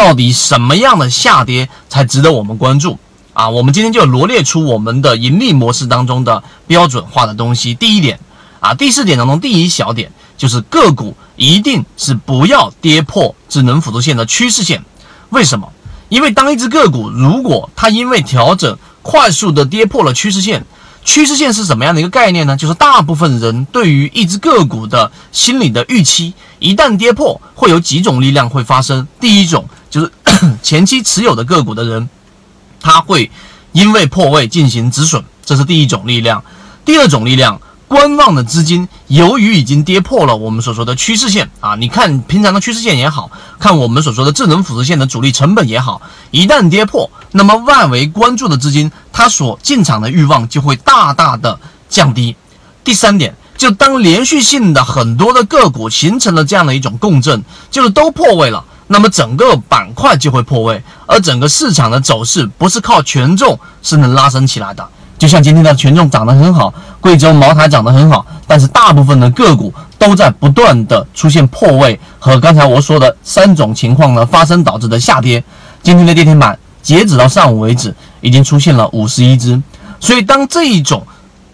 到底什么样的下跌才值得我们关注啊？我们今天就罗列出我们的盈利模式当中的标准化的东西。第一点啊，第四点当中第一小点就是个股一定是不要跌破智能辅助线的趋势线。为什么？因为当一只个股如果它因为调整快速的跌破了趋势线，趋势线是什么样的一个概念呢？就是大部分人对于一只个股的心理的预期，一旦跌破，会有几种力量会发生。第一种就是 前期持有的个股的人，他会因为破位进行止损，这是第一种力量。第二种力量。观望的资金，由于已经跌破了我们所说的趋势线啊，你看平常的趋势线也好看，我们所说的智能辅助线的主力成本也好，一旦跌破，那么外围关注的资金，它所进场的欲望就会大大的降低。第三点，就当连续性的很多的个股形成了这样的一种共振，就是都破位了，那么整个板块就会破位，而整个市场的走势不是靠权重是能拉升起来的。就像今天的权重涨得很好，贵州茅台涨得很好，但是大部分的个股都在不断的出现破位和刚才我说的三种情况呢发生导致的下跌。今天的跌停板截止到上午为止已经出现了五十一只，所以当这一种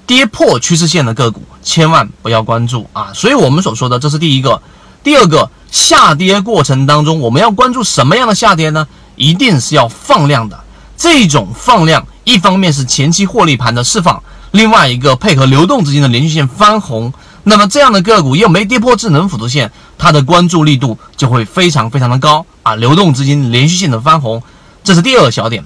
跌破趋势线的个股千万不要关注啊！所以我们所说的这是第一个，第二个下跌过程当中我们要关注什么样的下跌呢？一定是要放量的这种放量。一方面是前期获利盘的释放，另外一个配合流动资金的连续性翻红，那么这样的个股又没跌破智能辅助线，它的关注力度就会非常非常的高啊！流动资金连续性的翻红，这是第二个小点。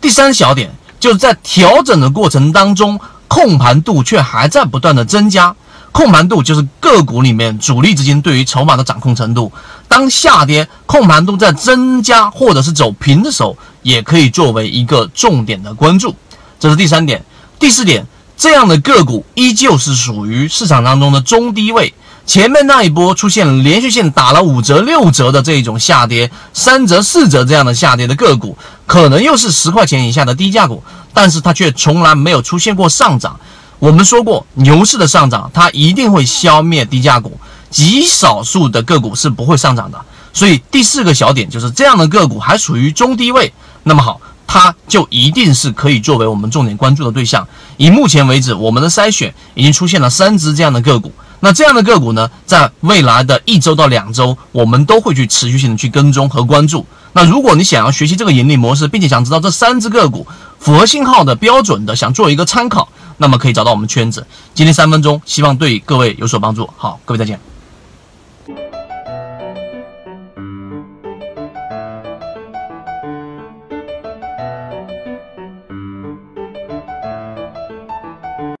第三小点就是在调整的过程当中，控盘度却还在不断的增加。控盘度就是个股里面主力资金对于筹码的掌控程度。当下跌，控盘度在增加或者是走平的时候，也可以作为一个重点的关注。这是第三点。第四点，这样的个股依旧是属于市场当中的中低位。前面那一波出现连续性打了五折、六折的这种下跌，三折、四折这样的下跌的个股，可能又是十块钱以下的低价股，但是它却从来没有出现过上涨。我们说过，牛市的上涨它一定会消灭低价股，极少数的个股是不会上涨的。所以第四个小点就是这样的个股还属于中低位，那么好，它就一定是可以作为我们重点关注的对象。以目前为止，我们的筛选已经出现了三只这样的个股。那这样的个股呢，在未来的一周到两周，我们都会去持续性的去跟踪和关注。那如果你想要学习这个盈利模式，并且想知道这三只个股符合信号的标准的，想做一个参考。那么可以找到我们圈子，今天三分钟，希望对各位有所帮助。好，各位再见。